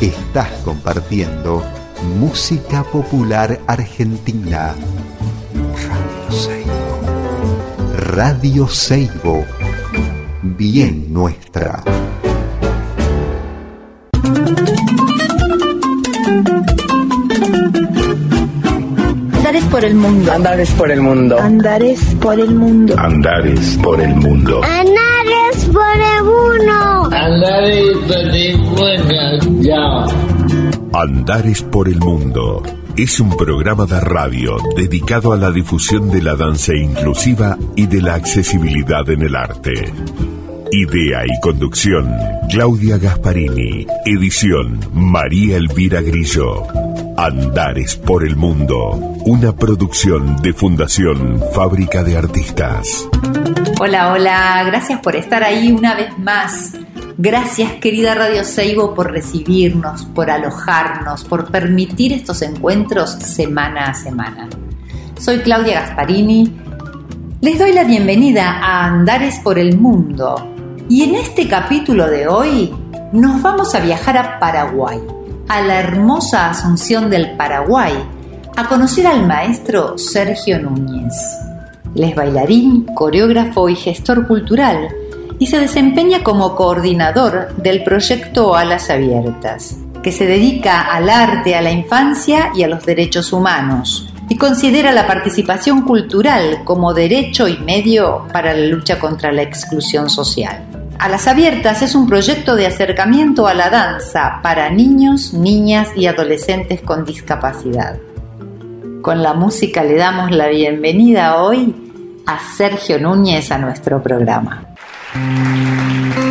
Estás compartiendo música popular argentina. Radio Seibo. Radio Seibo. Bien nuestra. Andares por el mundo. Andares por el mundo. Andares por el mundo. Andares por el mundo. Andares por el mundo. Andares por el mundo. Ya. Andares por el mundo. Es un programa de radio dedicado a la difusión de la danza inclusiva y de la accesibilidad en el arte. Idea y conducción, Claudia Gasparini. Edición, María Elvira Grillo. Andares por el Mundo, una producción de Fundación Fábrica de Artistas. Hola, hola, gracias por estar ahí una vez más. Gracias querida Radio Seibo por recibirnos, por alojarnos, por permitir estos encuentros semana a semana. Soy Claudia Gasparini. Les doy la bienvenida a Andares por el Mundo. Y en este capítulo de hoy nos vamos a viajar a Paraguay a la hermosa Asunción del Paraguay a conocer al maestro Sergio Núñez. Él es bailarín, coreógrafo y gestor cultural y se desempeña como coordinador del proyecto Alas Abiertas, que se dedica al arte, a la infancia y a los derechos humanos, y considera la participación cultural como derecho y medio para la lucha contra la exclusión social. A las Abiertas es un proyecto de acercamiento a la danza para niños, niñas y adolescentes con discapacidad. Con la música le damos la bienvenida hoy a Sergio Núñez a nuestro programa. Música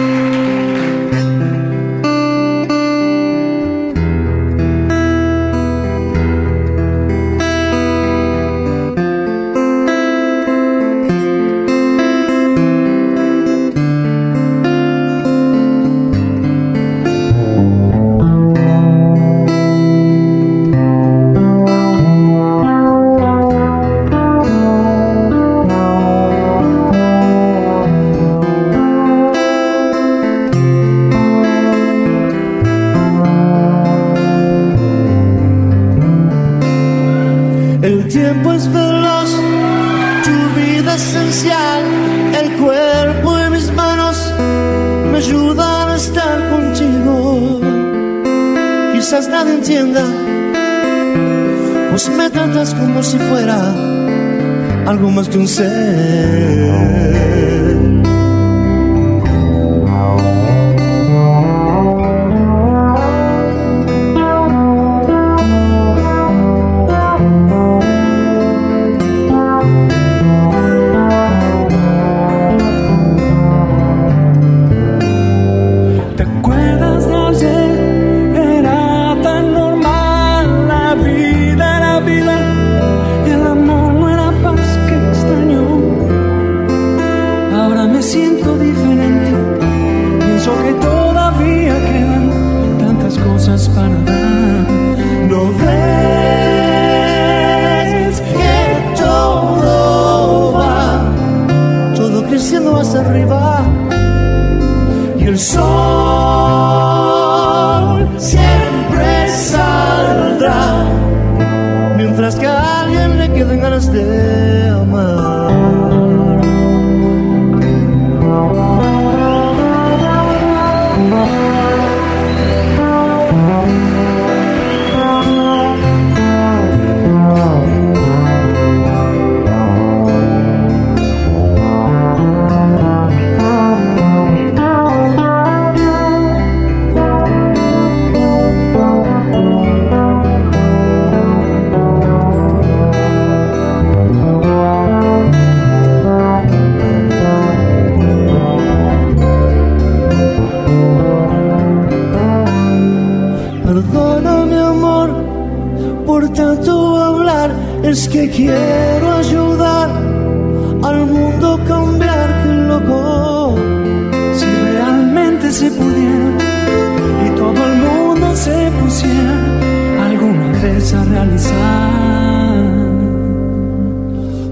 a realizar.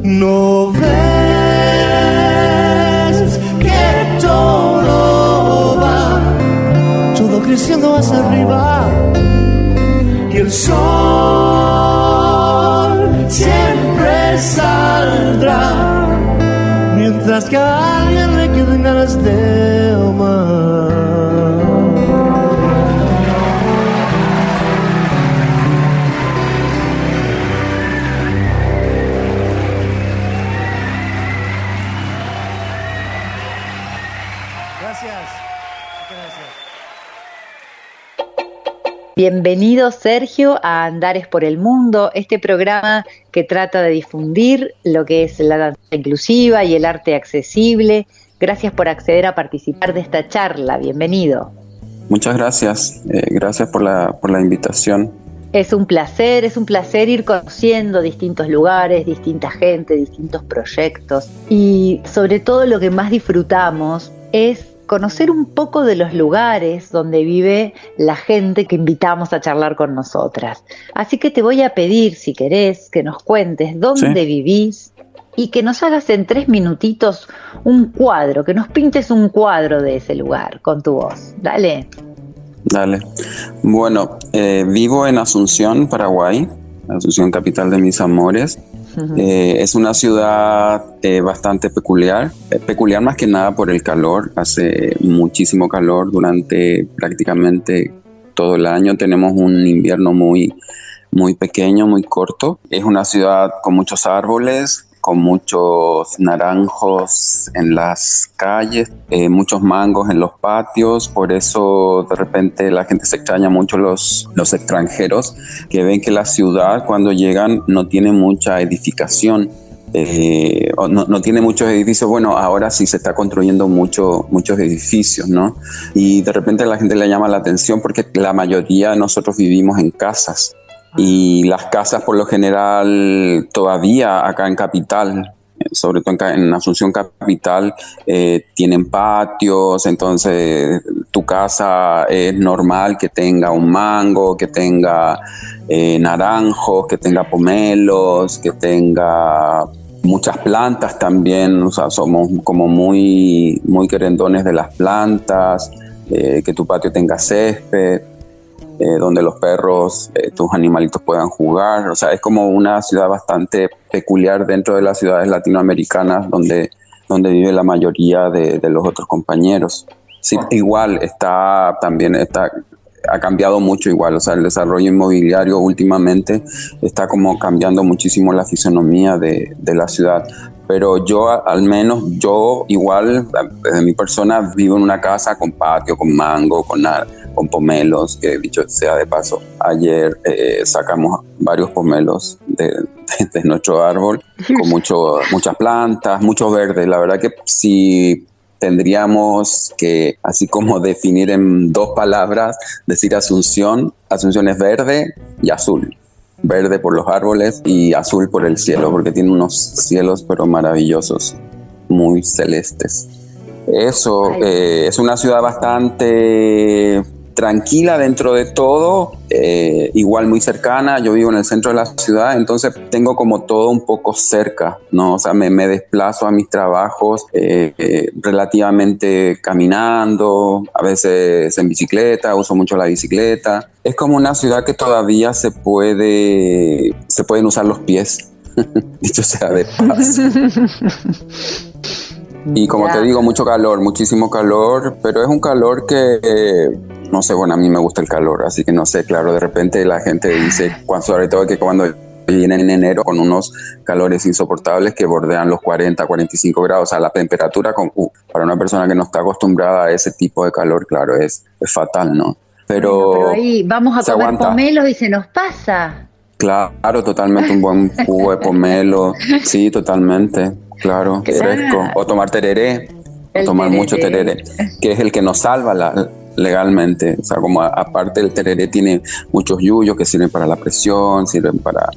No ves que todo va, todo creciendo hacia arriba y el sol siempre saldrá mientras que a alguien le queden ganas de amar. Bienvenido Sergio a Andares por el Mundo, este programa que trata de difundir lo que es la danza inclusiva y el arte accesible. Gracias por acceder a participar de esta charla, bienvenido. Muchas gracias, eh, gracias por la, por la invitación. Es un placer, es un placer ir conociendo distintos lugares, distinta gente, distintos proyectos y sobre todo lo que más disfrutamos es conocer un poco de los lugares donde vive la gente que invitamos a charlar con nosotras. Así que te voy a pedir, si querés, que nos cuentes dónde vivís y que nos hagas en tres minutitos un cuadro, que nos pintes un cuadro de ese lugar con tu voz. Dale. Dale. Bueno, eh, vivo en Asunción, Paraguay, Asunción capital de mis amores. Eh, es una ciudad eh, bastante peculiar, eh, peculiar más que nada por el calor, hace muchísimo calor durante prácticamente todo el año, tenemos un invierno muy, muy pequeño, muy corto, es una ciudad con muchos árboles, con muchos naranjos en las calles, eh, muchos mangos en los patios, por eso de repente la gente se extraña mucho los, los extranjeros que ven que la ciudad cuando llegan no tiene mucha edificación. Eh, no, tiene muchos edificios, bueno, ahora sí se está construyendo mucho, muchos edificios, ¿no? Y de repente la gente le llama la atención porque la mayoría de nosotros vivimos en casas y las casas por lo general todavía acá en Capital, sobre todo en, Asunción Capital, eh, tienen patios, entonces tu casa es normal que tenga un mango, que tenga eh, naranjos, que tenga pomelos, que tenga muchas plantas también, o sea, somos como muy, muy querendones de las plantas, eh, que tu patio tenga césped. Eh, donde los perros, eh, tus animalitos puedan jugar. O sea, es como una ciudad bastante peculiar dentro de las ciudades latinoamericanas donde, donde vive la mayoría de, los otros compañeros. Sí, igual está también está ha cambiado mucho igual, o sea, el desarrollo inmobiliario últimamente está como cambiando muchísimo la fisonomía de, de la ciudad, pero yo al menos, yo igual, desde mi persona, vivo en una casa con patio, con mango, con, con pomelos, que dicho sea de paso, ayer eh, sacamos varios pomelos de, nuestro árbol, con mucho, muchas plantas, mucho verde. La verdad que si tendríamos que, así como definir en dos palabras, decir Asunción, Asunción es verde y azul. Verde por los árboles y azul por el cielo, porque tiene unos cielos pero maravillosos, muy celestes. Eso, eh, es una ciudad bastante tranquila dentro de todo, eh, igual muy cercana, yo vivo en el centro de la ciudad, entonces tengo como todo un poco cerca, ¿no? O sea, me, desplazo a mis trabajos eh, eh, relativamente caminando, a veces en bicicleta, uso mucho la bicicleta. Es como una ciudad que todavía se puede, se pueden usar los pies, dicho sea de paz. Y como te digo, mucho calor, muchísimo calor, pero es un calor que, no sé, bueno, a mí me gusta el calor, así que no sé, claro, de repente la gente dice, sobre todo que cuando viene en enero con unos calores insoportables que bordean los 40, 45 grados, o sea, la temperatura con, uh, para una persona que no está acostumbrada a ese tipo de calor, claro, es, es fatal, ¿no? Pero, ahí vamos a comer pomelos y se nos pasa. Claro, totalmente un buen jugo de pomelo, sí, totalmente. Claro, fresco. O tomar tereré, o tomar mucho tereré, que es el que nos salva la, legalmente. O sea, como aparte el tereré tiene muchos yuyos que sirven para la presión, sirven para,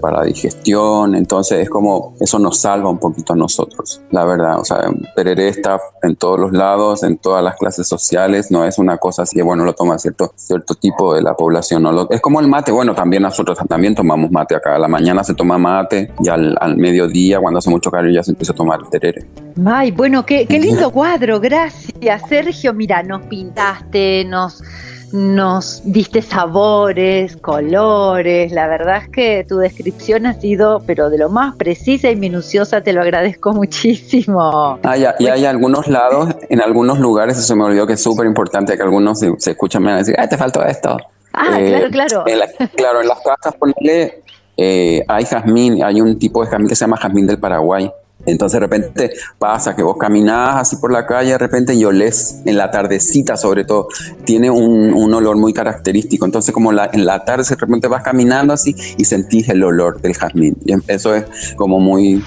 para la digestión, entonces es como, eso nos salva un poquito a nosotros, la verdad, o sea, Pereré está en todos los lados, en todas las clases sociales, no es una cosa así que, bueno, lo toma cierto, cierto tipo de la población, ¿no? es como el mate, bueno, también nosotros también tomamos mate acá, a la mañana se toma mate y al, al mediodía, cuando hace mucho calor, ya se empieza a tomar tereré. Ay, bueno, qué, qué lindo cuadro, gracias, Sergio, mira, nos pintaste, nos nos diste sabores, colores. La verdad es que tu descripción ha sido, pero de lo más precisa y minuciosa, te lo agradezco muchísimo. Ah, ya, y hay algunos lados, en algunos lugares, eso se me olvidó que es súper importante que algunos se, escuchan, me van a decir, ah, te faltó esto. Ah, claro, claro. claro, en las casas, ponle, eh, hay jazmín, hay un tipo de jazmín que se llama jazmín del Paraguay. Entonces de repente pasa que vos caminás así por la calle, de repente y olés en la tardecita sobre todo, tiene un, olor muy característico. Entonces como en la tarde de repente vas caminando así y sentís el olor del jazmín. Y eso es como muy,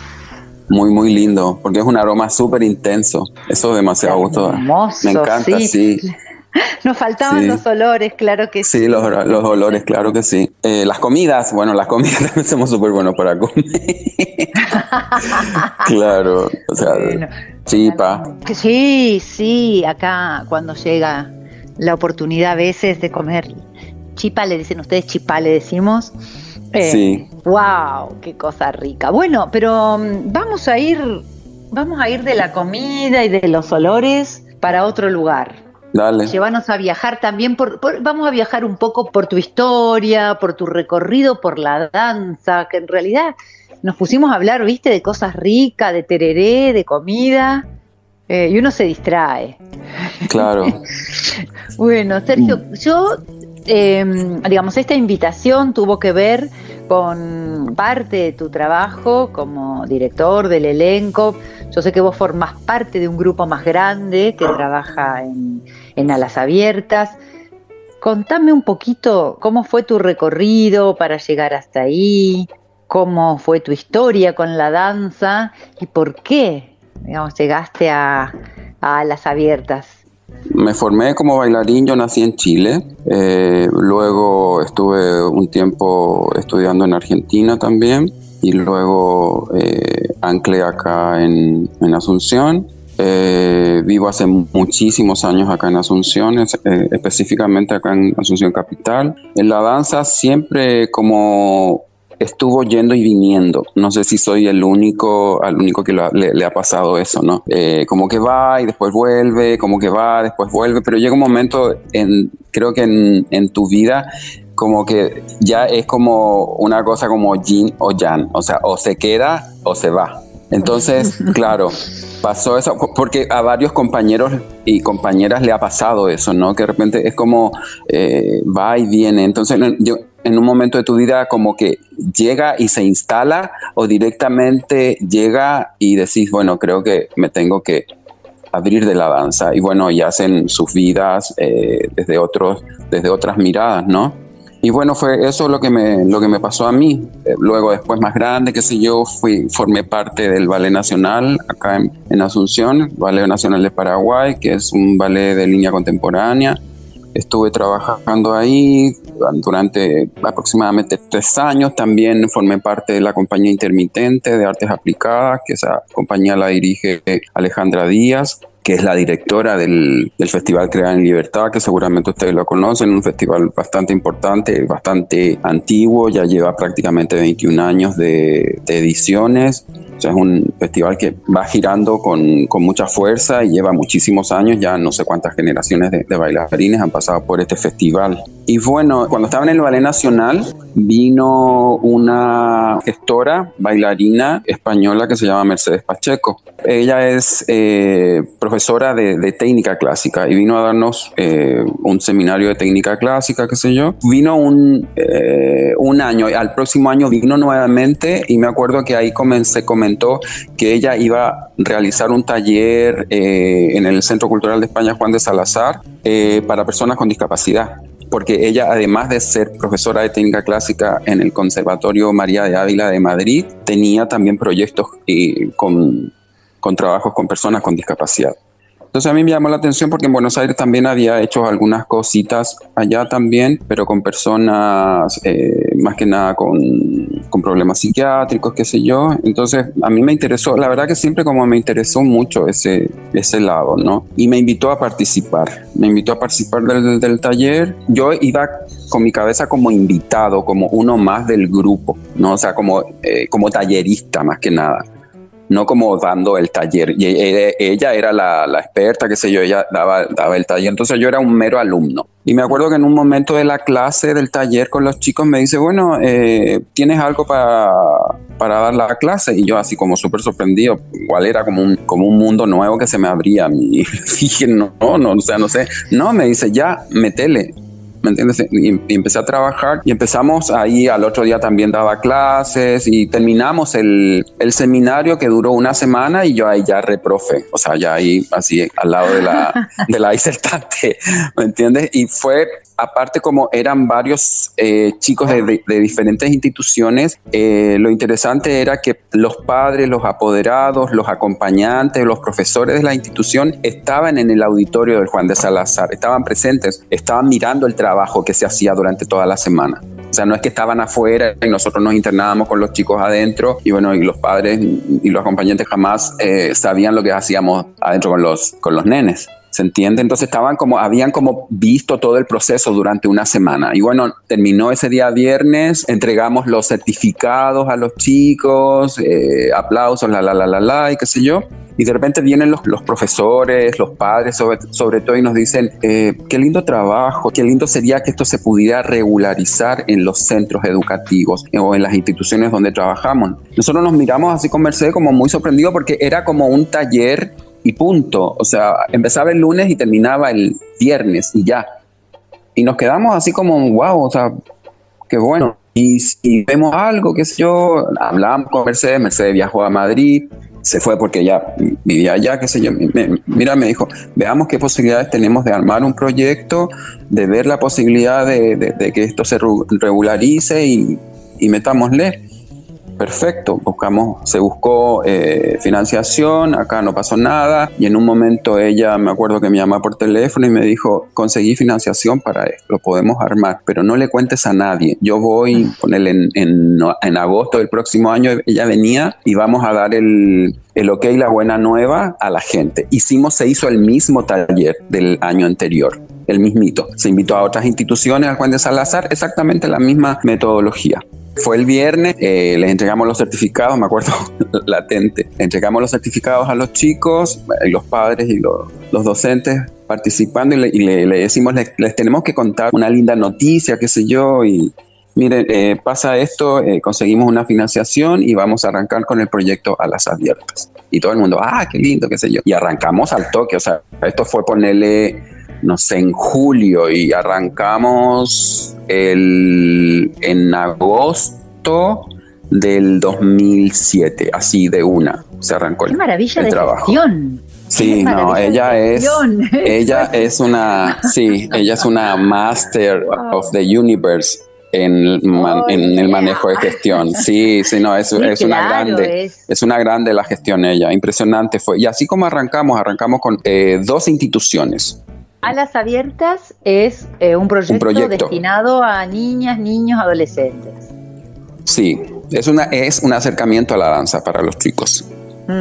muy, muy lindo, porque es un aroma súper intenso. Eso es demasiado gusto. Me encanta, sí. Nos faltaban los olores, claro que sí. Sí, los, olores, claro que sí. Eh, las comidas, bueno, las comidas también somos súper buenos para comer. claro, o sea, chipa. Sí, sí, acá cuando llega la oportunidad a veces de comer chipa, le dicen ustedes chipa, le decimos. Eh, sí. Wow, qué cosa rica. Bueno, pero mm, vamos a ir, vamos a ir de la comida y de los olores para otro lugar. Dale. Llévanos a viajar también, por, vamos a viajar un poco por tu historia, por tu recorrido por la danza, que en realidad nos pusimos a hablar, viste, de cosas ricas, de tereré, de comida, eh, y uno se distrae. Claro. bueno, Sergio, yo, em, digamos, esta invitación tuvo que ver con parte de tu trabajo como director del elenco. Yo sé que vos formás parte de un grupo más grande que trabaja en, Alas Abiertas. Contame un poquito cómo fue tu recorrido para llegar hasta ahí, cómo fue tu historia con la danza y por qué digamos, llegaste a Alas Abiertas. Me formé como bailarín, yo nací en Chile, eh, luego estuve un tiempo estudiando en Argentina también y luego eh, anclé acá en, Asunción. Eh, vivo hace muchísimos años acá en Asunción, específicamente acá en Asunción Capital. En la danza siempre como estuvo yendo y viniendo. No sé si soy el único, al único que le, ha pasado eso, ¿no? Eh, como que va y después vuelve, como que va, después vuelve, pero llega un momento, en, creo que en, en tu vida, como que ya es como una cosa como yin o yang, o sea, o se queda o se va. Entonces, claro, pasó eso, porque a varios compañeros y compañeras le ha pasado eso, ¿no? Que de repente es como eh, va y viene. Entonces, yo, en un momento de tu vida como que llega y se instala o directamente llega y decís, bueno, creo que me tengo que abrir de la danza y bueno, y hacen sus vidas eh, desde, otros, desde otras miradas, ¿no? Y bueno, fue eso lo que me, lo que me pasó a mí. Eh, luego después más grande, qué sé yo, fui, formé parte del Ballet Nacional acá en, en Asunción, Ballet Nacional de Paraguay, que es un ballet de línea contemporánea Estuve trabajando ahí durante aproximadamente tres años. También formé parte de la compañía intermitente de artes aplicadas, que esa compañía la dirige Alejandra Díaz que es la directora del, Festival Crear en Libertad, que seguramente ustedes lo conocen, un festival bastante importante, bastante antiguo, ya lleva prácticamente 21 años de, ediciones es un festival que va girando con, con, mucha fuerza y lleva muchísimos años, ya no sé cuántas generaciones de, bailarines han pasado por este festival. Y bueno, cuando estaba en el Ballet Nacional, vino una gestora, bailarina española que se llama Mercedes Pacheco. Ella es eh, profesora de, de, técnica clásica y vino a darnos eh, un seminario de técnica clásica, qué sé yo. Vino un, eh, un año, al próximo año vino nuevamente y me acuerdo que ahí comencé, comentó que ella iba a realizar un taller en el Centro Cultural de España Juan de Salazar para personas con discapacidad porque ella, además de ser profesora de técnica clásica en el Conservatorio María de Ávila de Madrid, tenía también proyectos con, con trabajos con personas con discapacidad. Entonces a mí me llamó la atención porque en Buenos Aires también había hecho algunas cositas allá también, pero con personas eh, más que nada con, con, problemas psiquiátricos, qué sé yo. Entonces a mí me interesó, la verdad que siempre como me interesó mucho ese, ese lado, ¿no? Y me invitó a participar, me invitó a participar del, del taller. Yo iba con mi cabeza como invitado, como uno más del grupo, ¿no? O sea, como, eh, como tallerista más que nada no como dando el taller. Y ella era la, experta, qué sé yo, ella daba, daba el taller. Entonces yo era un mero alumno. Y me acuerdo que en un momento de la clase del taller con los chicos me dice, bueno, eh, ¿tienes algo para, para dar la clase? Y yo así como súper sorprendido, igual era como un, como un mundo nuevo que se me abría. Y dije, no, no, o sea, no sé. No, me dice, ya, metele. ¿Me entiendes? Y, empecé a trabajar y empezamos ahí, al otro día también daba clases y terminamos el, el seminario que duró una semana y yo ahí ya reprofe, o sea, ya ahí así al lado de la, de la disertante, ¿me entiendes? Y fue aparte como eran varios eh, chicos de, diferentes instituciones, eh, lo interesante era que los padres, los apoderados, los acompañantes, los profesores de la institución estaban en el auditorio del Juan de Salazar, estaban presentes, estaban mirando el trabajo que se hacía durante toda la semana. O sea, no es que estaban afuera y nosotros nos internábamos con los chicos adentro y bueno, y los padres y los acompañantes jamás eh, sabían lo que hacíamos adentro con los, con los nenes. ¿Se entiende? Entonces estaban como, habían como visto todo el proceso durante una semana. Y bueno, terminó ese día viernes, entregamos los certificados a los chicos, eh, aplausos, la, la, la, la, la, y qué sé yo. Y de repente vienen los, los profesores, los padres sobre, sobre todo y nos dicen, eh, qué lindo trabajo, qué lindo sería que esto se pudiera regularizar en los centros educativos o en las instituciones donde trabajamos. Nosotros nos miramos así con Mercedes como muy sorprendidos porque era como un taller y punto. O sea, empezaba el lunes y terminaba el viernes y ya. Y nos quedamos así como, wow, o sea, qué bueno. Y si vemos algo, qué sé yo, hablamos con Mercedes, Mercedes viajó a Madrid, se fue porque ella vivía allá, qué sé yo. mira, me dijo, veamos qué posibilidades tenemos de armar un proyecto, de ver la posibilidad de, que esto se regularice y metámosle perfecto, buscamos, se buscó eh, financiación, acá no pasó nada y en un momento ella, me acuerdo que me llamó por teléfono y me dijo, conseguí financiación para esto, lo podemos armar, pero no le cuentes a nadie, yo voy, ponerle en, en, agosto del próximo año, ella venía y vamos a dar el, el ok, la buena nueva a la gente. Hicimos, se hizo el mismo taller del año anterior, el mismito. Se invitó a otras instituciones, al Juan de Salazar, exactamente la misma metodología. Fue el viernes, eh, les entregamos los certificados, me acuerdo latente, entregamos los certificados a los chicos, y los padres y los, docentes participando y, le, decimos, les, tenemos que contar una linda noticia, qué sé yo, y miren, eh, pasa esto, eh, conseguimos una financiación y vamos a arrancar con el proyecto a las abiertas. Y todo el mundo, ah, qué lindo, qué sé yo. Y arrancamos al toque, o sea, esto fue ponerle no sé, en julio y arrancamos el, en agosto del 2007, así de una, se arrancó Qué maravilla el de trabajo. Gestión. Sí, no, ella es, ella es una, sí, ella es una master of the universe en, en el manejo de gestión. Sí, sí, no, es, es una grande, es. una grande la gestión ella, impresionante fue. Y así como arrancamos, arrancamos con eh, dos instituciones, Alas Abiertas es eh, un, proyecto destinado a niñas, niños, adolescentes. Sí, es, una, es un acercamiento a la danza para los chicos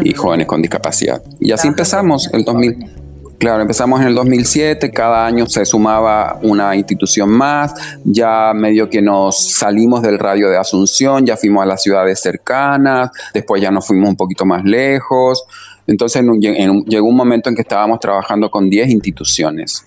y jóvenes con discapacidad. Y así empezamos el 2000. Claro, empezamos en el 2007, cada año se sumaba una institución más, ya medio que nos salimos del radio de Asunción, ya fuimos a las ciudades cercanas, después ya nos fuimos un poquito más lejos, entonces llegó un momento en que estábamos trabajando con 10 instituciones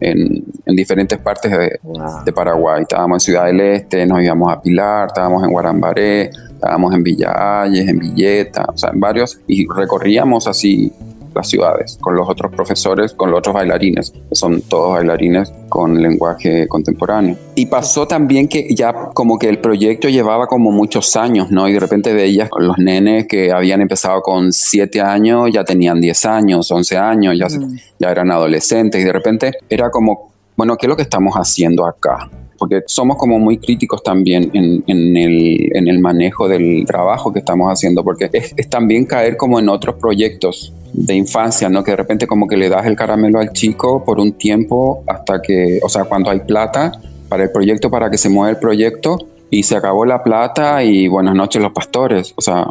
en, diferentes partes de, Paraguay. Estábamos en Ciudad del Este, nos íbamos a Pilar, estábamos en Guarambaré, estábamos en Villa en Villeta, o sea, en varios, y recorríamos así las ciudades, con los otros profesores, con los otros bailarines, que son todos bailarines con lenguaje contemporáneo. Y pasó también que ya como que el proyecto llevaba como muchos años, ¿no? Y de repente veías los nenes que habían empezado con 7 años, ya tenían 10 años, 11 años, ya, mm. ya eran adolescentes, y de repente era como, bueno, ¿qué es lo que estamos haciendo acá? Porque somos como muy críticos también en, el, manejo del trabajo que estamos haciendo, porque es, es también caer como en otros proyectos de infancia, ¿no? Que de repente como que le das el caramelo al chico por un tiempo hasta que, o sea, cuando hay plata para el proyecto, para que se mueva el proyecto y se acabó la plata y buenas noches los pastores, o sea,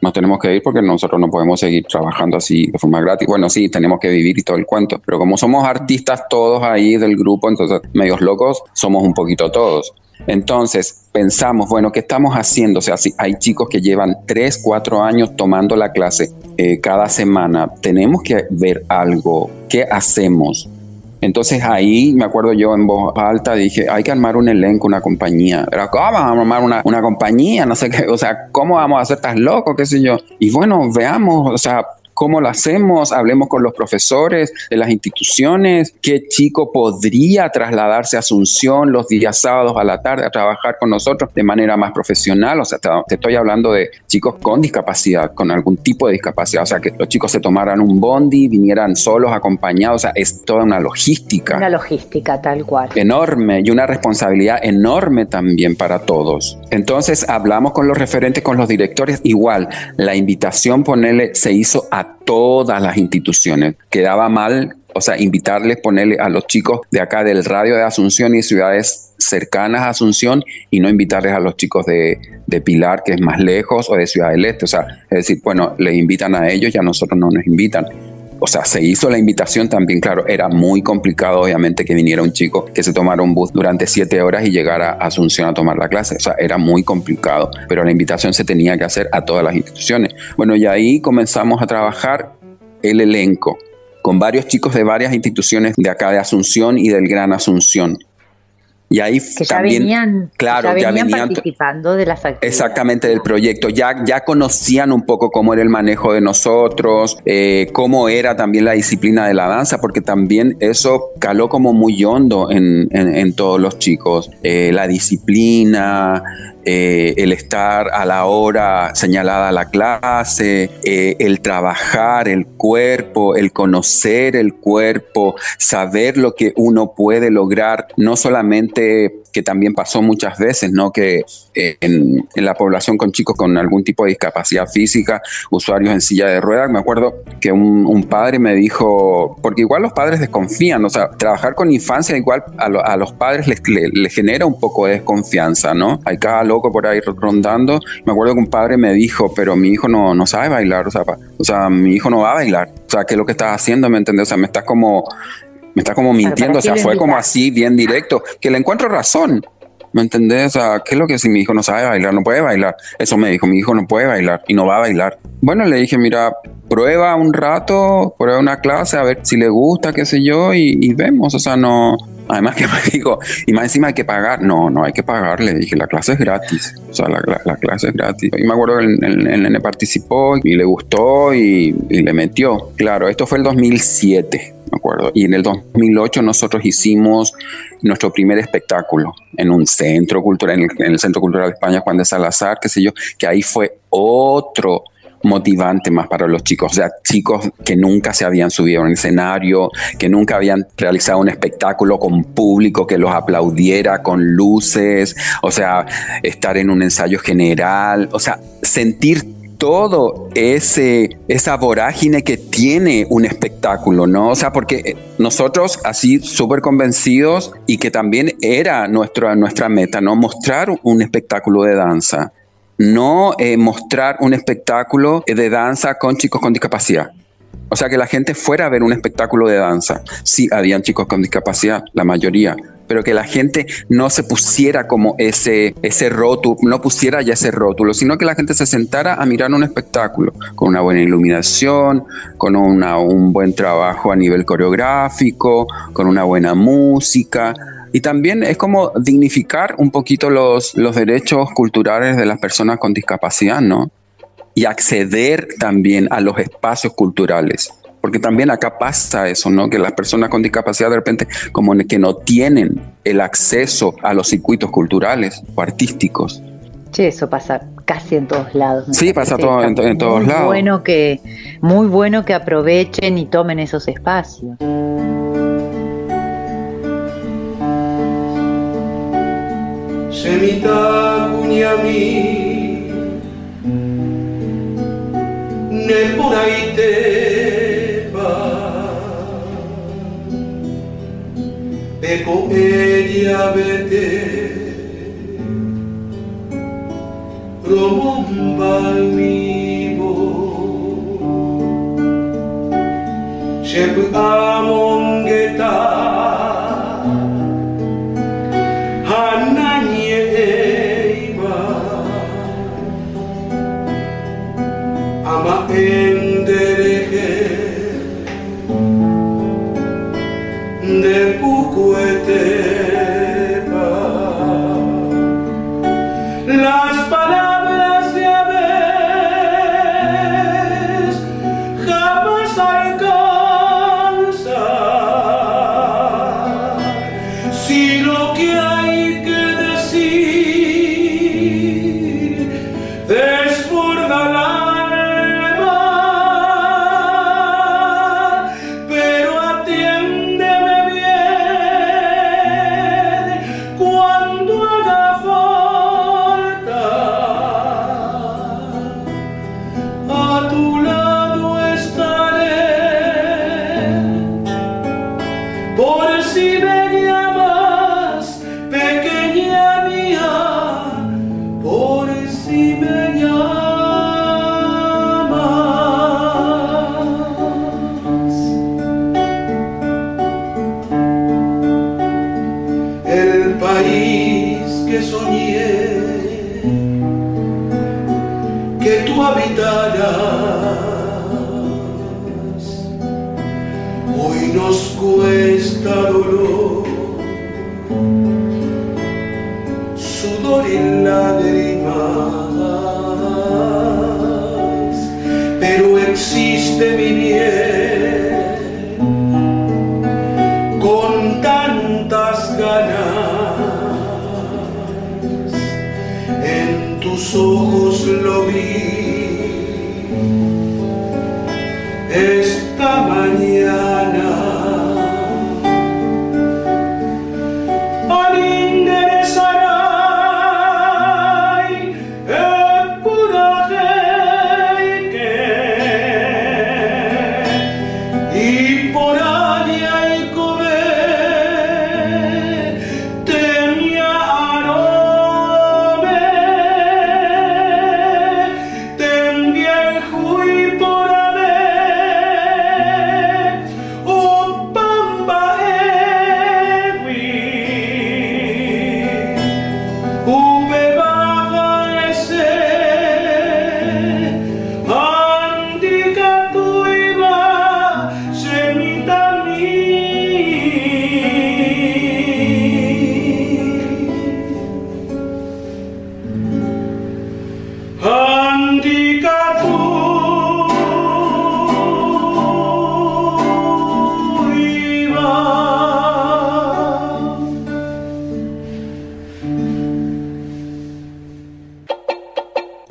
nos tenemos que ir porque nosotros no podemos seguir trabajando así de forma gratis. Bueno, sí, tenemos que vivir y todo el cuento, pero como somos artistas todos ahí del grupo, entonces medios locos, somos un poquito todos. Entonces pensamos, bueno, ¿qué estamos haciendo? O sea, si hay chicos que llevan 3, 4 años tomando la clase eh, cada semana, tenemos que ver algo, ¿qué hacemos? Entonces ahí me acuerdo yo en voz alta dije, hay que armar un elenco, una compañía. Pero ¿cómo vamos a armar una, una compañía? No sé qué, o sea, ¿cómo vamos a ser tan locos? ¿Qué sé yo? Y bueno, veamos, o sea, cómo lo hacemos, hablemos con los profesores de las instituciones, qué chico podría trasladarse a Asunción los días sábados a la tarde a trabajar con nosotros de manera más profesional. O sea, te estoy hablando de chicos con discapacidad, con algún tipo de discapacidad. O sea, que los chicos se tomaran un bondi, vinieran solos, acompañados. O sea, es toda una logística. Una logística tal cual. Enorme y una responsabilidad enorme también para todos. Entonces, hablamos con los referentes, con los directores. Igual, la invitación, ponerle, se hizo a todas las instituciones. Quedaba mal, o sea, invitarles, ponerle a los chicos de acá del radio de Asunción y ciudades cercanas a Asunción y no invitarles a los chicos de, Pilar, que es más lejos, o de Ciudad del Este. O sea, es decir, bueno, les invitan a ellos y a nosotros no nos invitan o sea, se hizo la invitación también, claro, era muy complicado obviamente que viniera un chico que se tomara un bus durante siete horas y llegara a Asunción a tomar la clase, o sea, era muy complicado, pero la invitación se tenía que hacer a todas las instituciones. Bueno, y ahí comenzamos a trabajar el elenco con varios chicos de varias instituciones de acá de Asunción y del Gran Asunción. Y ahí que ya venían, claro, ya venían, participando de las actividades. Exactamente, del proyecto. Ya, ya conocían un poco cómo era el manejo de nosotros, eh, cómo era también la disciplina de la danza, porque también eso caló como muy hondo en, en, todos los chicos. Eh, la disciplina, eh, el estar a la hora señalada a la clase, eh, el trabajar el cuerpo, el conocer el cuerpo, saber lo que uno puede lograr, no solamente que también pasó muchas veces, ¿no? Que eh, en, la población con chicos con algún tipo de discapacidad física, usuarios en silla de ruedas, me acuerdo que un, padre me dijo, porque igual los padres desconfían, o sea, trabajar con infancia igual a, los padres les, genera un poco de desconfianza, ¿no? Hay cada loco por ahí rondando. Me acuerdo que un padre me dijo, pero mi hijo no, no sabe bailar, o sea, o sea, mi hijo no va a bailar. O sea, ¿qué es lo que estás haciendo? ¿Me entiendes? O sea, me estás como me está como mintiendo, o sea, fue como así, bien directo, que le encuentro razón. ¿Me entendés? O sea, ¿qué es lo que si mi hijo no sabe bailar? No puede bailar. Eso me dijo, mi hijo no puede bailar y no va a bailar. Bueno, le dije, mira, prueba un rato, prueba una clase, a ver si le gusta, qué sé yo, y, vemos. O sea, no. Además que me dijo, y más encima hay que pagar. No, no hay que pagar, le dije, la clase es gratis. O sea, la, clase es gratis. Y me acuerdo que el, nene participó y le gustó y, y le metió. Claro, esto fue el 2007 me acuerdo. Y en el 2008 nosotros hicimos nuestro primer espectáculo en un centro cultural, en el, Centro Cultural de España, Juan de Salazar, qué sé yo, que ahí fue otro motivante más para los chicos, o sea, chicos que nunca se habían subido a un escenario, que nunca habían realizado un espectáculo con público que los aplaudiera, con luces, o sea, estar en un ensayo general, o sea, sentir todo ese, esa vorágine que tiene un espectáculo, ¿no? O sea, porque nosotros así súper convencidos y que también era nuestra, nuestra meta, ¿no? Mostrar un espectáculo de danza, no eh, mostrar un espectáculo de danza con chicos con discapacidad. O sea, que la gente fuera a ver un espectáculo de danza. Sí, habían chicos con discapacidad, la mayoría, pero que la gente no se pusiera como ese, ese rótulo, no pusiera ya ese rótulo, sino que la gente se sentara a mirar un espectáculo con una buena iluminación, con un buen trabajo a nivel coreográfico, con una buena música. Y también es como dignificar un poquito los, los derechos culturales de las personas con discapacidad, ¿no? Y acceder también a los espacios culturales porque también acá pasa eso, ¿no? Que las personas con discapacidad de repente como que no tienen el acceso a los circuitos culturales o artísticos. Sí, eso pasa casi en todos lados. Sí, pasa todo, en, en, todos lados. Bueno que, muy bueno que aprovechen y tomen esos espacios. vete con ella, vete. Romomba vivo. Shep amongeta.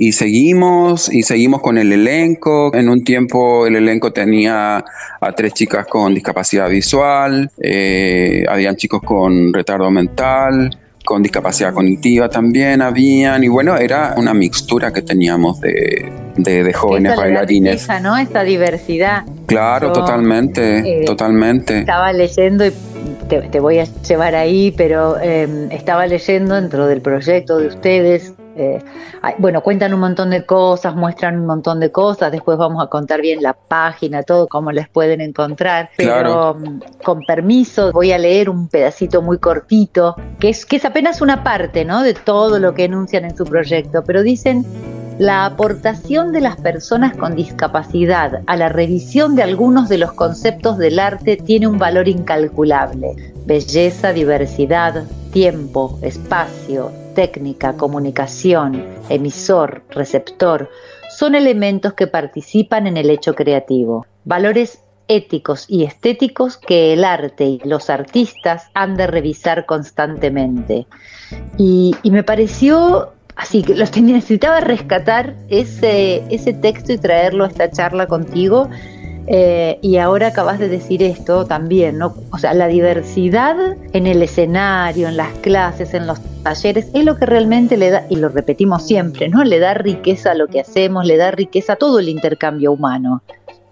Y seguimos y seguimos con el elenco. En un tiempo el elenco tenía a tres chicas con discapacidad visual, eh, habían chicos con retardo mental, con discapacidad cognitiva también habían, y bueno, era una mixtura que teníamos de, de, jóvenes bailarines. ¿no? Esta diversidad. Claro, totalmente, eh, totalmente. Estaba leyendo y te, voy a llevar ahí, pero eh, estaba leyendo dentro del proyecto de ustedes eh, bueno, cuentan un montón de cosas, muestran un montón de cosas, después vamos a contar bien la página, todo, cómo les pueden encontrar. Pero mm, con permiso, voy a leer un pedacito muy cortito, que es, que es apenas una parte ¿no? de todo lo que enuncian en su proyecto, pero dicen la aportación de las personas con discapacidad a la revisión de algunos de los conceptos del arte tiene un valor incalculable. Belleza, diversidad, tiempo, espacio, técnica, comunicación, emisor, receptor, son elementos que participan en el hecho creativo. Valores éticos y estéticos que el arte y los artistas han de revisar constantemente. Y, me pareció así que los necesitaba rescatar ese, ese texto y traerlo a esta charla contigo Eh, y ahora acabas de decir esto también, ¿no? O sea, la diversidad en el escenario, en las clases, en los talleres, es lo que realmente le da, y lo repetimos siempre, ¿no? Le da riqueza a lo que hacemos, le da riqueza a todo el intercambio humano.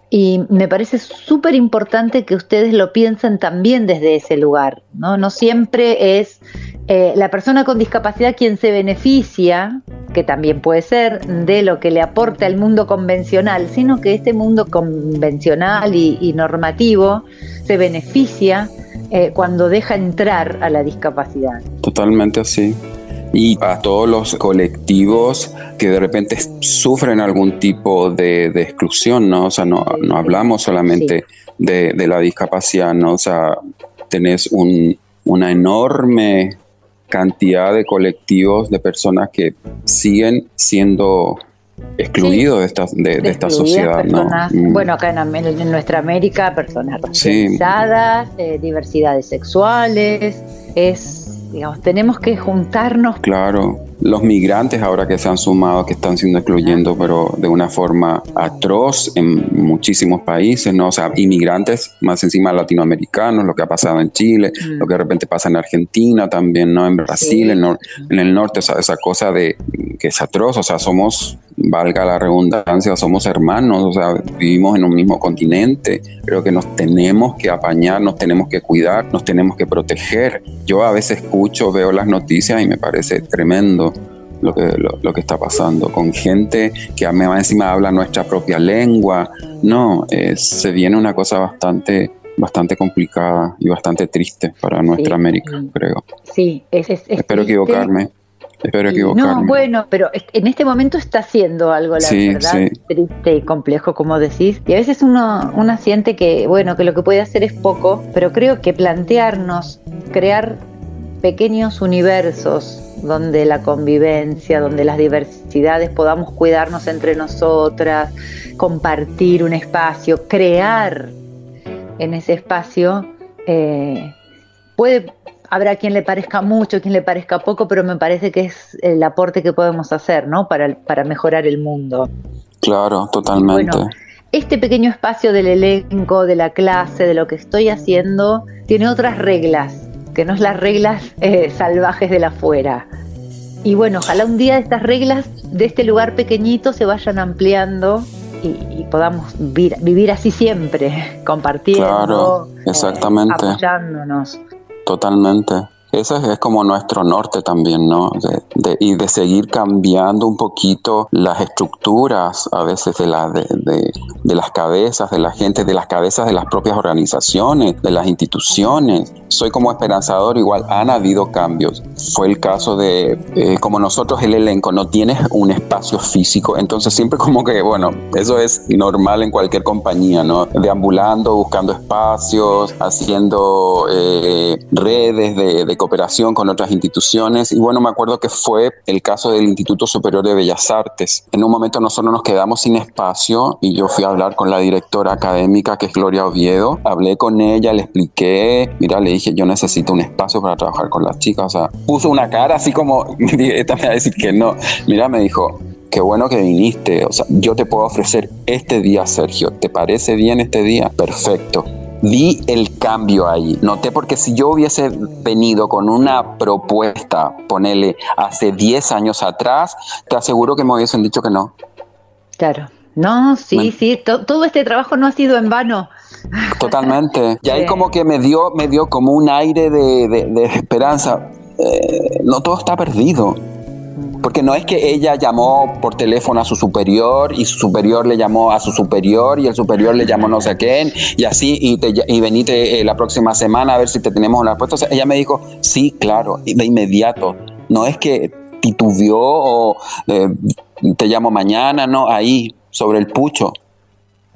Y me parece súper importante que ustedes lo piensen también desde ese lugar, ¿no? No siempre es eh, la persona con discapacidad quien se beneficia, que también puede ser, de lo que le aporta el mundo convencional, sino que este mundo convencional y, normativo se beneficia eh, cuando deja entrar a la discapacidad. Totalmente así y a todos los colectivos que de repente sufren algún tipo de, exclusión, ¿no? O sea, no, no hablamos solamente de, de, la discapacidad, ¿no? O sea, tenés un, una enorme cantidad de colectivos de personas que siguen siendo excluidos de esta, de, esta sociedad. ¿no? Mm. Bueno, acá en, nuestra América, personas racializadas, eh, diversidades sexuales, es digamos, tenemos que juntarnos. Claro, los migrantes ahora que se han sumado, que están siendo excluyendo, pero de una forma atroz en muchísimos países, ¿no? O sea, inmigrantes más encima latinoamericanos, lo que ha pasado en Chile, mm. lo que de repente pasa en Argentina también, ¿no? En Brasil, en, en, el norte, o sea, esa cosa de que es atroz, o sea, somos, valga la redundancia, somos hermanos, o sea, vivimos en un mismo continente, creo que nos tenemos que apañar, nos tenemos que cuidar, nos tenemos que proteger. Yo a veces escucho, veo las noticias y me parece tremendo lo que, lo, que está pasando, con gente que además encima habla nuestra propia lengua. No, eh, se viene una cosa bastante bastante complicada y bastante triste para nuestra América, creo. Sí, es, espero equivocarme. Espero equivocarme. No, bueno, pero en este momento está haciendo algo, la verdad, triste y complejo, como decís. Y a veces uno, uno siente que, bueno, que lo que puede hacer es poco, pero creo que plantearnos, crear pequeños universos donde la convivencia, donde las diversidades podamos cuidarnos entre nosotras, compartir un espacio, crear en ese espacio, eh, puede, habrá quien le parezca mucho, quien le parezca poco, pero me parece que es el aporte que podemos hacer, ¿no? Para, para mejorar el mundo. Claro, totalmente. este pequeño espacio del elenco, de la clase, de lo que estoy haciendo, tiene otras reglas que no es las reglas eh, salvajes de la afuera. Y bueno, ojalá un día estas reglas de este lugar pequeñito se vayan ampliando y, podamos vivir, así siempre, compartiendo, claro, exactamente. Eh, apoyándonos. Totalmente. Ese es como nuestro norte también, ¿no? y de seguir cambiando un poquito las estructuras a veces de, la, de, de, las cabezas de la gente, de las cabezas de las propias organizaciones, de las instituciones. Soy como esperanzador, igual han habido cambios. Fue el caso de, eh, como nosotros el elenco no tiene un espacio físico, entonces siempre como que, bueno, eso es normal en cualquier compañía, ¿no? Deambulando, buscando espacios, haciendo eh, redes de, cooperación con otras instituciones. Y bueno, me acuerdo que fue el caso del Instituto Superior de Bellas Artes. En un momento nosotros nos quedamos sin espacio y yo fui a hablar con la directora académica, que es Gloria Oviedo. Hablé con ella, le expliqué, mira, le dije, yo necesito un espacio para trabajar con las chicas. O sea, puso una cara así como, esta me va a decir que no. Mira, me dijo, qué bueno que viniste. O sea, yo te puedo ofrecer este día, Sergio. ¿Te parece bien este día? Perfecto vi el cambio ahí. Noté porque si yo hubiese venido con una propuesta, ponele, hace 10 años atrás, te aseguro que me hubiesen dicho que no. Claro. No, sí, sí, todo este trabajo no ha sido en vano. Totalmente. Y ahí como que me dio, me dio como un aire de, esperanza. Eh, no todo está perdido. Porque no es que ella llamó por teléfono a su superior y su superior le llamó a su superior y el superior le llamó no sé quién y así y, te, y venite eh, la próxima semana a ver si te tenemos una respuesta. ella me dijo, sí, claro, de inmediato. No es que titubeó o eh, te llamo mañana, no, ahí, sobre el pucho.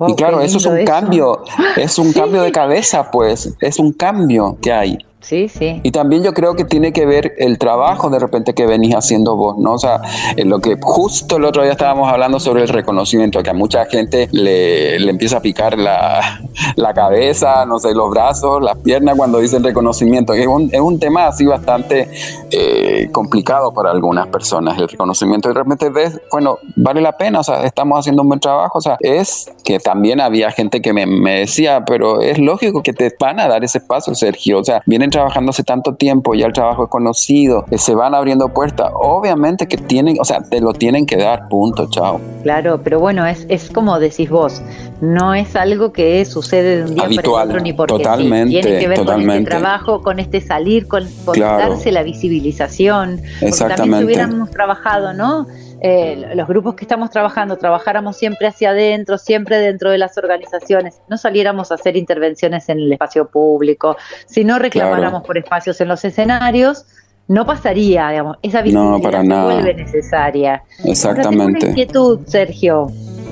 y claro, eso es un cambio, es un cambio de cabeza, pues, es un cambio que hay. Sí, sí. Y también yo creo que tiene que ver el trabajo de repente que venís haciendo vos, ¿no? O sea, en lo que justo el otro día estábamos hablando sobre el reconocimiento, que a mucha gente le, le empieza a picar la, la, cabeza, no sé, los brazos, las piernas cuando dicen reconocimiento. Es un, es un tema así bastante eh, complicado para algunas personas, el reconocimiento. Y de repente ves, bueno, vale la pena, o sea, estamos haciendo un buen trabajo. O sea, es que también había gente que me, me decía, pero es lógico que te van a dar ese paso, Sergio. O sea, vienen trabajando hace tanto tiempo, ya el trabajo es conocido, se van abriendo puertas, obviamente que tienen, o sea, te lo tienen que dar, punto, chao. Claro, pero bueno, es, es como decís vos, no es algo que sucede de un día Habitual, para otro ni porque totalmente, tiene que ver totalmente. con este trabajo, con este salir, con, darse la visibilización. Exactamente. También si hubiéramos trabajado, ¿no? Eh, los grupos que estamos trabajando, trabajáramos siempre hacia adentro, siempre dentro de las organizaciones, no saliéramos a hacer intervenciones en el espacio público, si no reclamáramos por espacios en los escenarios, no pasaría, digamos, esa visibilidad no, vuelve necesaria. Exactamente. Tengo inquietud, Sergio.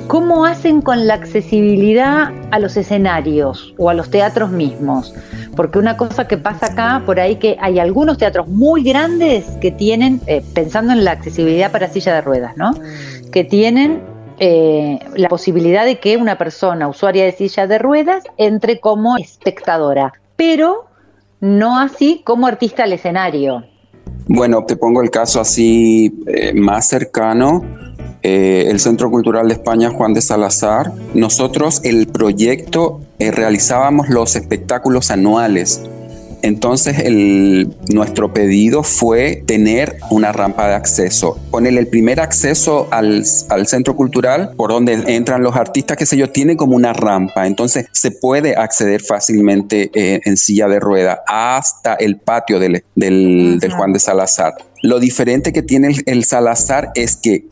¿Cómo hacen con la accesibilidad a los escenarios o a los teatros mismos? Porque una cosa que pasa acá, por ahí que hay algunos teatros muy grandes que tienen, eh, pensando en la accesibilidad para silla de ruedas, ¿no? Que tienen eh, la posibilidad de que una persona usuaria de silla de ruedas entre como espectadora, pero no así como artista al escenario. Bueno, te pongo el caso así eh, más cercano eh, el Centro Cultural de España Juan de Salazar, nosotros el proyecto eh, realizábamos los espectáculos anuales. Entonces nuestro pedido fue tener una rampa de acceso. Ponerle el primer acceso al, centro cultural por donde entran los artistas, que sé yo, tiene como una rampa. Entonces se puede acceder fácilmente eh, en silla de rueda hasta el patio del, Juan de Salazar. Lo diferente que tiene el Salazar es que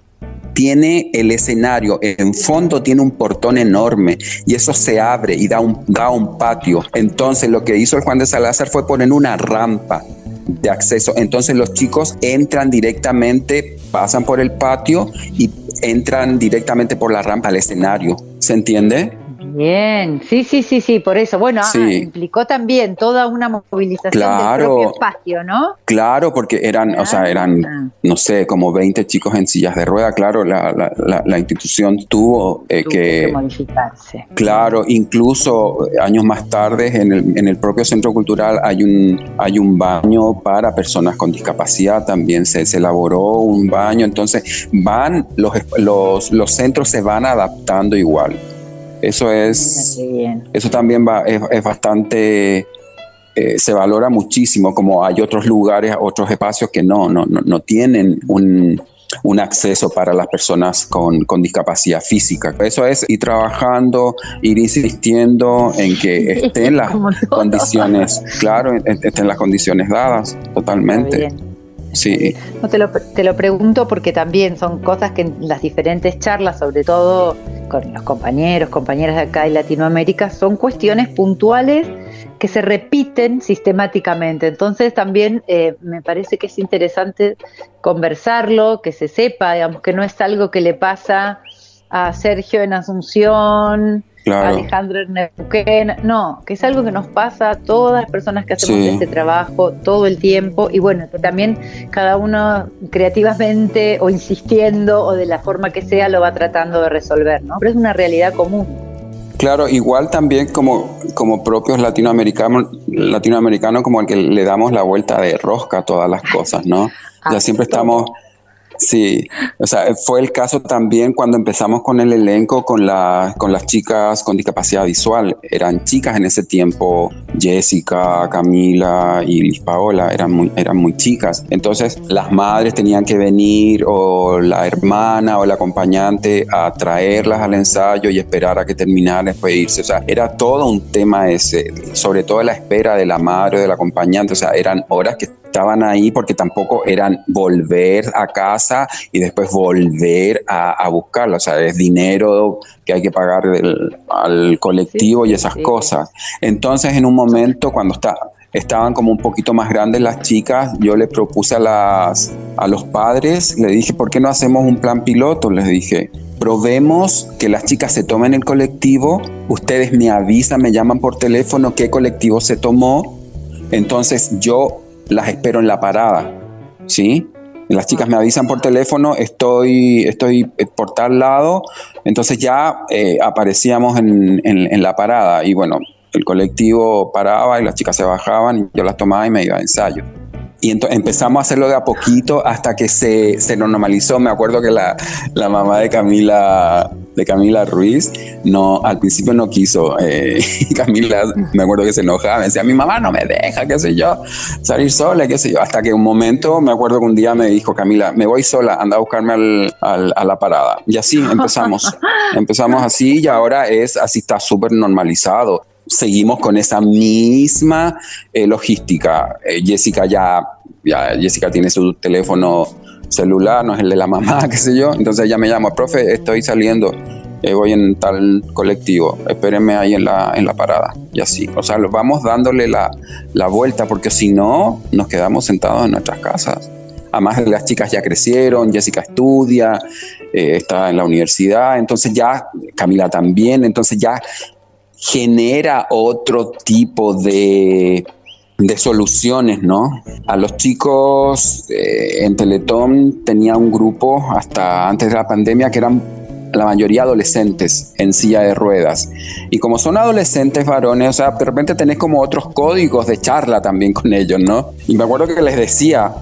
tiene el escenario, en fondo tiene un portón enorme y eso se abre y da un, da un patio. Entonces lo que hizo el Juan de Salazar fue poner una rampa de acceso. Entonces los chicos entran directamente, pasan por el patio y entran directamente por la rampa al escenario. ¿Se entiende? Bien, sí, sí, sí, sí, por eso. Bueno, ah, implicó también toda una movilización del propio espacio, ¿no? Claro, porque eran, o sea, eran, no sé, como 20 chicos en sillas de rueda. Claro, la, la, institución tuvo, eh, que, modificarse. Claro, incluso años más tarde en el, en el propio centro cultural hay un, hay un baño para personas con discapacidad. También se, se elaboró un baño. Entonces, van, los, los, los centros se van adaptando igual. Eso es, eso también va, es, bastante, eh, se valora muchísimo, como hay otros lugares, otros espacios que no, no, no, tienen un, acceso para las personas con, discapacidad física. Eso es ir trabajando, ir insistiendo en que estén las condiciones, claro, estén las condiciones dadas totalmente. Sí. No, te, lo, te lo pregunto porque también son cosas que en las diferentes charlas, sobre todo con los compañeros, compañeras de acá de Latinoamérica, son cuestiones puntuales que se repiten sistemáticamente. Entonces también eh, me parece que es interesante conversarlo, que se sepa, digamos, que no es algo que le pasa a Sergio en Asunción, Alejandro Neuquén, no, que es algo que nos pasa a todas las personas que hacemos este trabajo todo el tiempo y bueno, que también cada uno creativamente o insistiendo o de la forma que sea lo va tratando de resolver, ¿no? Pero es una realidad común. Claro, igual también como, como propios latinoamericanos, latinoamericanos como el que le damos la vuelta de rosca a todas las cosas, ¿no? ya siempre estamos Sí, o sea, fue el caso también cuando empezamos con el elenco con, la, con las chicas con discapacidad visual. Eran chicas en ese tiempo, Jessica, Camila y Paola, eran muy, eran muy chicas. Entonces las madres tenían que venir o la hermana o el acompañante a traerlas al ensayo y esperar a que terminara después irse. O sea, era todo un tema ese, sobre todo la espera de la madre o del acompañante. O sea, eran horas que estaban ahí porque tampoco eran volver a casa y después volver a, buscarlo. O sea, es dinero que hay que pagar al colectivo y esas cosas. Entonces, en un momento, cuando está, estaban como un poquito más grandes las chicas, yo le propuse a, las, a los padres, le dije, ¿por qué no hacemos un plan piloto? Les dije, probemos que las chicas se tomen el colectivo, ustedes me avisan, me llaman por teléfono qué colectivo se tomó Entonces yo las espero en la parada, ¿sí? Las chicas me avisan por teléfono, estoy, estoy por tal lado, entonces ya eh, aparecíamos en, en, la parada y bueno, el colectivo paraba y las chicas se bajaban yo las tomaba y me iba a ensayo. Y empezamos a hacerlo de a poquito hasta que se, se normalizó. Me acuerdo que la, la mamá de Camila de Camila Ruiz, no, al principio no quiso. Eh, Camila, me acuerdo que se enojaba, me decía, mi mamá no me deja, qué sé yo, salir sola, qué sé yo. Hasta que un momento, me acuerdo que un día me dijo, Camila, me voy sola, anda a buscarme al, a la parada. Y así empezamos. empezamos así y ahora es, así está súper normalizado seguimos con esa misma eh, logística. Eh, Jessica ya, ya, Jessica tiene su teléfono celular, no es el de la mamá, qué sé yo. Entonces ella me llama, profe, estoy saliendo, eh, voy en tal colectivo, espérenme ahí en la, en la parada. Y así, o sea, vamos dándole la, la vuelta, porque si no, nos quedamos sentados en nuestras casas. Además, las chicas ya crecieron, Jessica estudia, eh, está en la universidad, entonces ya, Camila también, entonces ya genera otro tipo de de soluciones, ¿no? A los chicos eh, en Teletón tenía un grupo hasta antes de la pandemia que eran la mayoría adolescentes en silla de ruedas. Y como son adolescentes varones, o sea, de repente tenés como otros códigos de charla también con ellos, ¿no? Y me acuerdo que les decía,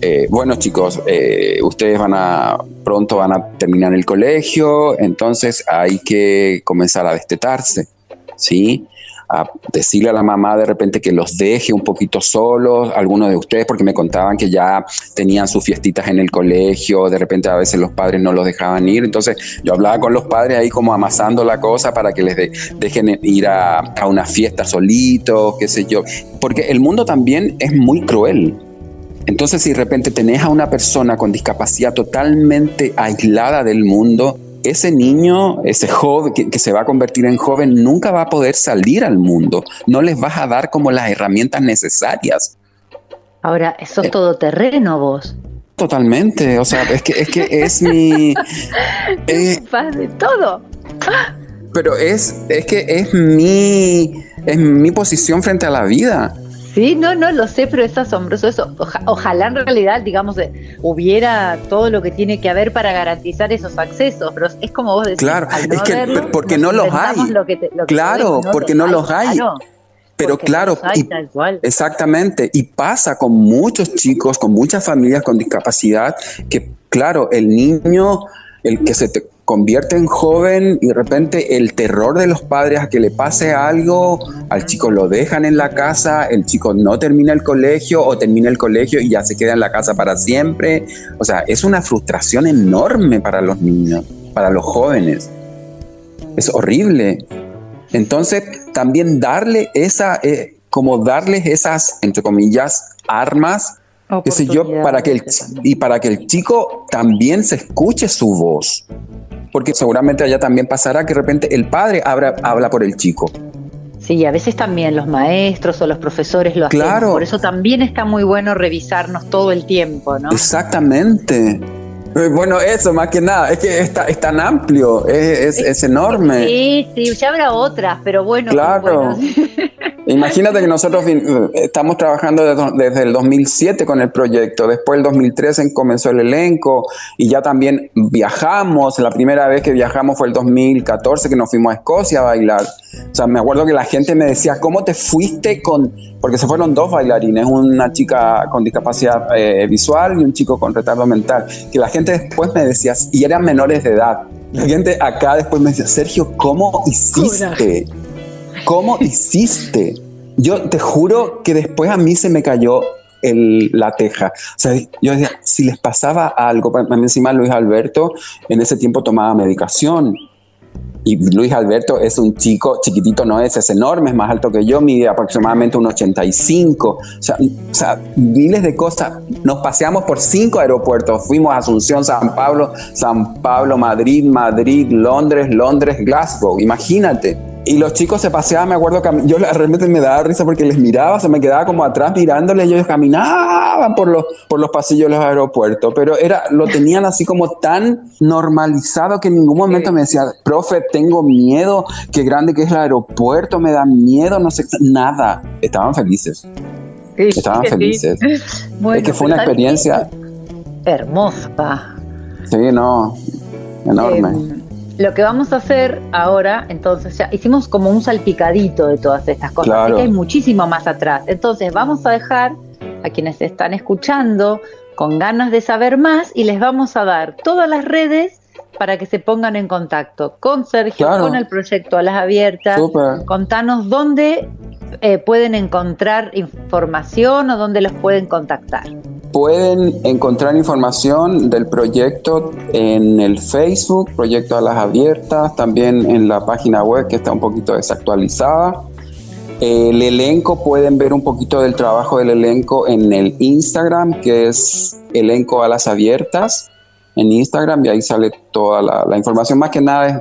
eh, bueno chicos, eh, ustedes van a, pronto van a terminar el colegio, entonces hay que comenzar a destetarse, ¿sí? A decirle a la mamá de repente que los deje un poquito solos, algunos de ustedes, porque me contaban que ya tenían sus fiestitas en el colegio, de repente a veces los padres no los dejaban ir, entonces yo hablaba con los padres ahí como amasando la cosa para que les dejen ir a, una fiesta solitos, qué sé yo, porque el mundo también es muy cruel. Entonces, si de repente tenés a una persona con discapacidad totalmente aislada del mundo, ese niño, ese joven que, se va a convertir en joven, nunca va a poder salir al mundo. No les vas a dar como las herramientas necesarias. Ahora, eso es eh, todo terreno vos. Totalmente, o sea, es que es, que es mi... Eh, de todo. Pero es, es que es mi, es mi posición frente a la vida. Sí, no, no lo sé, pero es asombroso eso. ojalá en realidad, digamos, eh, hubiera todo lo que tiene que haber para garantizar esos accesos, pero es como vos decís. Claro, es que porque no los hay. claro, porque no los hay. pero claro, exactamente, y pasa con muchos chicos, con muchas familias con discapacidad, que claro, el niño, el que se te convierte en joven y de repente el terror de los padres a que le pase algo, al chico lo dejan en la casa, el chico no termina el colegio o termina el colegio y ya se queda en la casa para siempre. O sea, es una frustración enorme para los niños, para los jóvenes. Es horrible. Entonces, también darle esa, eh, como darles esas, entre comillas, armas qué sé yo, para que el, y para que el chico también se escuche su voz porque seguramente allá también pasará que de repente el padre habla, habla por el chico. Sí, a veces también los maestros o los profesores lo hacen. Claro. Por eso también está muy bueno revisarnos todo el tiempo, ¿no? Exactamente. Eh, bueno, eso más que nada, es que es, es tan amplio, es, es, enorme. Sí, sí, ya habrá otras, pero bueno. Claro. Imagínate que nosotros estamos trabajando desde, el 2007 con el proyecto, después el 2013 comenzó el elenco y ya también viajamos, la primera vez que viajamos fue el 2014 que nos fuimos a Escocia a bailar. O sea, me acuerdo que la gente me decía, ¿cómo te fuiste con...? Porque se fueron dos bailarines, una chica con discapacidad eh, visual y un chico con retardo mental, que la gente después me decía, y eran menores de edad. La gente acá después me decía, Sergio, ¿cómo hiciste? ¿Cómo hiciste? Yo te juro que después a mí se me cayó el, la teja. O sea, yo decía, si les pasaba algo, encima Luis Alberto en ese tiempo tomaba medicación. Y Luis Alberto es un chico chiquitito, no es, es enorme, es más alto que yo, mide aproximadamente un 85. O sea, o sea, miles de cosas. Nos paseamos por cinco aeropuertos. Fuimos a Asunción, San Pablo, San Pablo, Madrid, Madrid, Londres, Londres, Glasgow. Imagínate. Y los chicos se paseaban, me acuerdo, yo realmente me daba risa porque les miraba, se me quedaba como atrás mirándoles, ellos caminaban por los, por los pasillos de los aeropuertos, pero era, lo tenían así como tan normalizado que en ningún momento me decía, profe, tengo miedo, qué grande que es el aeropuerto, me da miedo, no sé, nada, estaban felices. estaban felices. es que fue una experiencia hermosa. Sí, no, enorme. Em, lo que vamos a hacer ahora, entonces, ya hicimos como un salpicadito de todas estas cosas, claro. que hay muchísimo más atrás. Entonces, vamos a dejar a quienes están escuchando con ganas de saber más y les vamos a dar todas las redes para que se pongan en contacto con Sergio, con el proyecto a las abiertas. Contanos dónde eh, pueden encontrar información o dónde los pueden contactar. Pueden encontrar información del proyecto en el Facebook, Proyecto a las Abiertas, también en la página web que está un poquito desactualizada. El elenco, pueden ver un poquito del trabajo del elenco en el Instagram, que es Elenco a las Abiertas en Instagram y ahí sale toda la, información. Más que nada es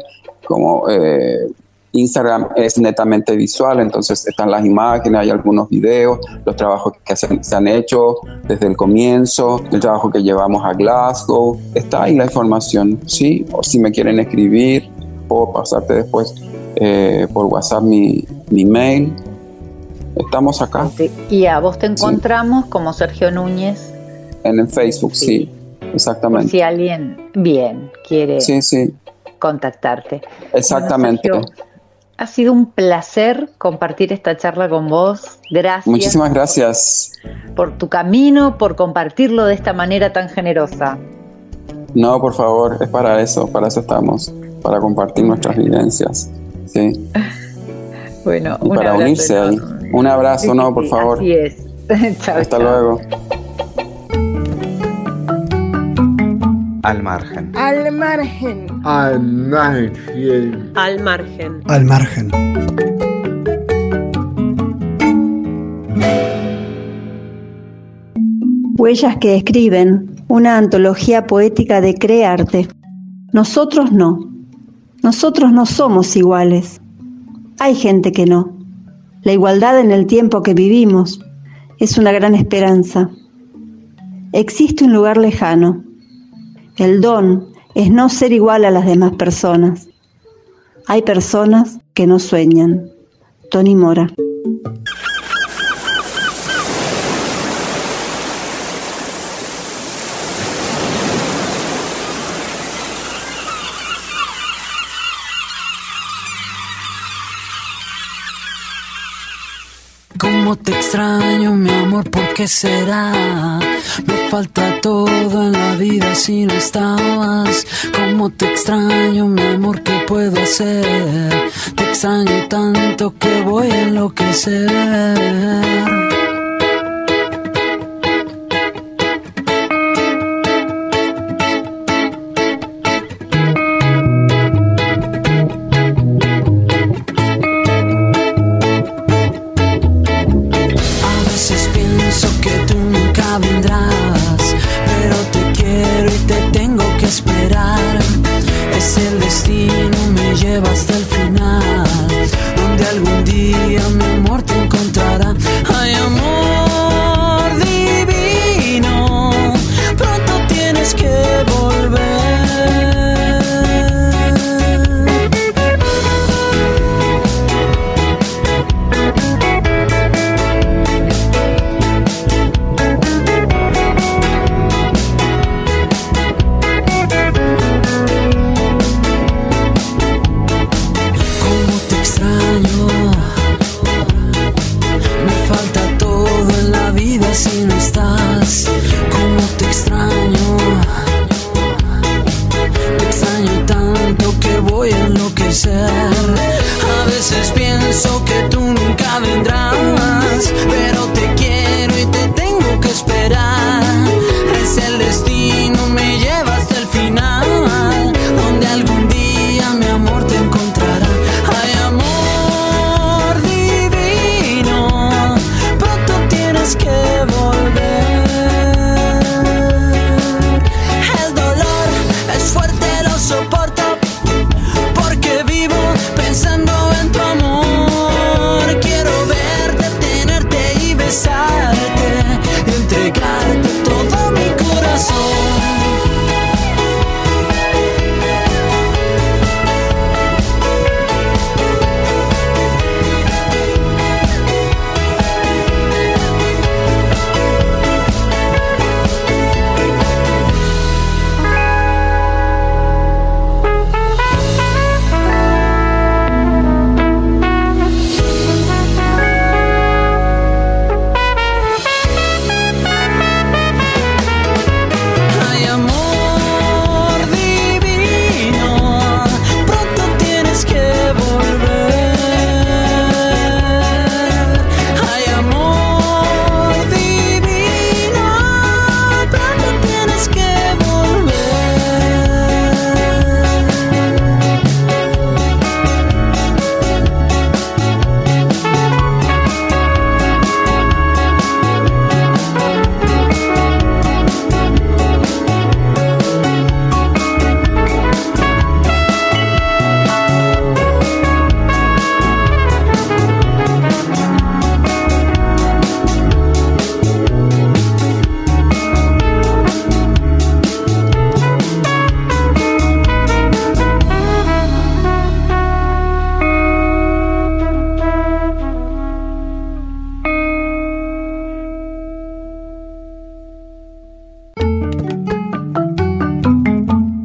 como eh, Instagram es netamente visual, entonces están las imágenes, hay algunos videos, los trabajos que se, han hecho desde el comienzo, el trabajo que llevamos a Glasgow, está ahí la información, ¿sí? O si me quieren escribir, puedo pasarte después eh, por WhatsApp mi, mi mail. Estamos acá. Y a vos te encontramos como Sergio Núñez. En el Facebook, sí. Exactamente. si alguien bien quiere contactarte. Exactamente. Ha sido un placer compartir esta charla con vos. Gracias. Muchísimas gracias. Por tu camino, por compartirlo de esta manera tan generosa. No, por favor, es para eso, para eso estamos, para compartir nuestras vivencias. Sí. Bueno, y para unirse ahí. Un abrazo, no, por favor. Así es. Hasta luego. Al margen. Al margen. Al margen. Al margen. Al margen. Huellas que escriben, una antología poética de crearte. Nosotros no. Nosotros no somos iguales. Hay gente que no. La igualdad en el tiempo que vivimos es una gran esperanza. Existe un lugar lejano, el don es no ser igual a las demás personas. Hay personas que no sueñan. Tony Mora. Cómo te extraño, mi amor, ¿por qué será? Falta todo en la vida si no estabas. Cómo te extraño, mi amor, ¿qué puedo hacer? Te extraño tanto que voy a enloquecer.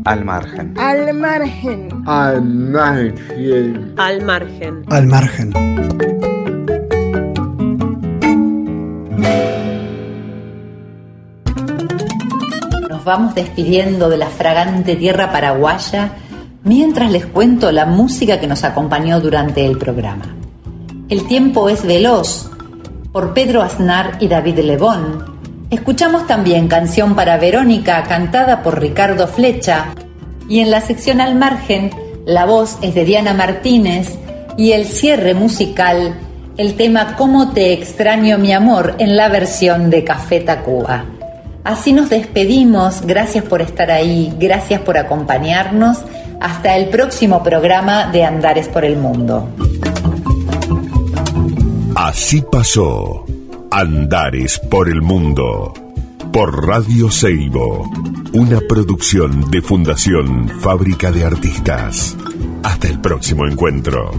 Al margen. Al margen. Al margen. Al margen. Al margen. Nos vamos despidiendo de la fragante tierra paraguaya mientras les cuento la música que nos acompañó durante el programa. El tiempo es veloz, por Pedro Aznar y David Lebón. Escuchamos también Canción para Verónica, cantada por Ricardo Flecha, y en la sección al margen, la voz es de Diana Martínez y el cierre musical, el tema Cómo te extraño mi amor en la versión de Café Tacuba. Así nos despedimos, gracias por estar ahí, gracias por acompañarnos, hasta el próximo programa de Andares por el Mundo. Así pasó Andares por el Mundo por Radio Seibo, una producción de Fundación Fábrica de Artistas. Hasta el próximo encuentro.